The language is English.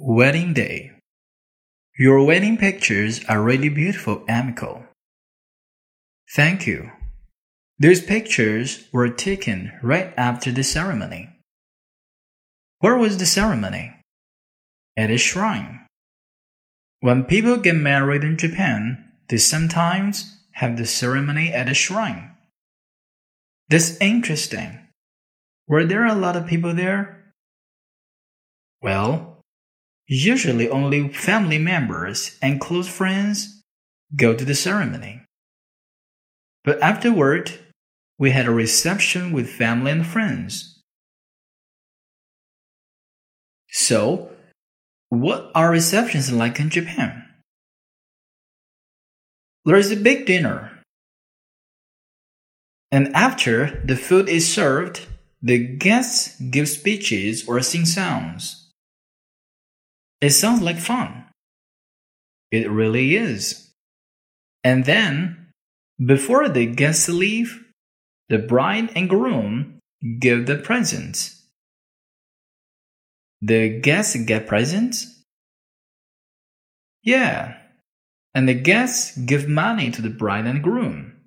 Wedding Day. Your wedding pictures are really beautiful, Amico. Thank you. Those pictures were taken right after the ceremony. Where was the ceremony? At a shrine. When people get married in Japan, they sometimes have the ceremony at a shrine. That's interesting. Were there a lot of people there? Well, Usually only family members and close friends go to the ceremony. But afterward, we had a reception with family and friends. So, what are receptions like in Japan? There is a big dinner. And after the food is served, the guests give speeches or sing songs. It sounds like fun. It really is. And then, before the guests leave, the bride and groom give the presents. The guests get presents? Yeah. And the guests give money to the bride and groom.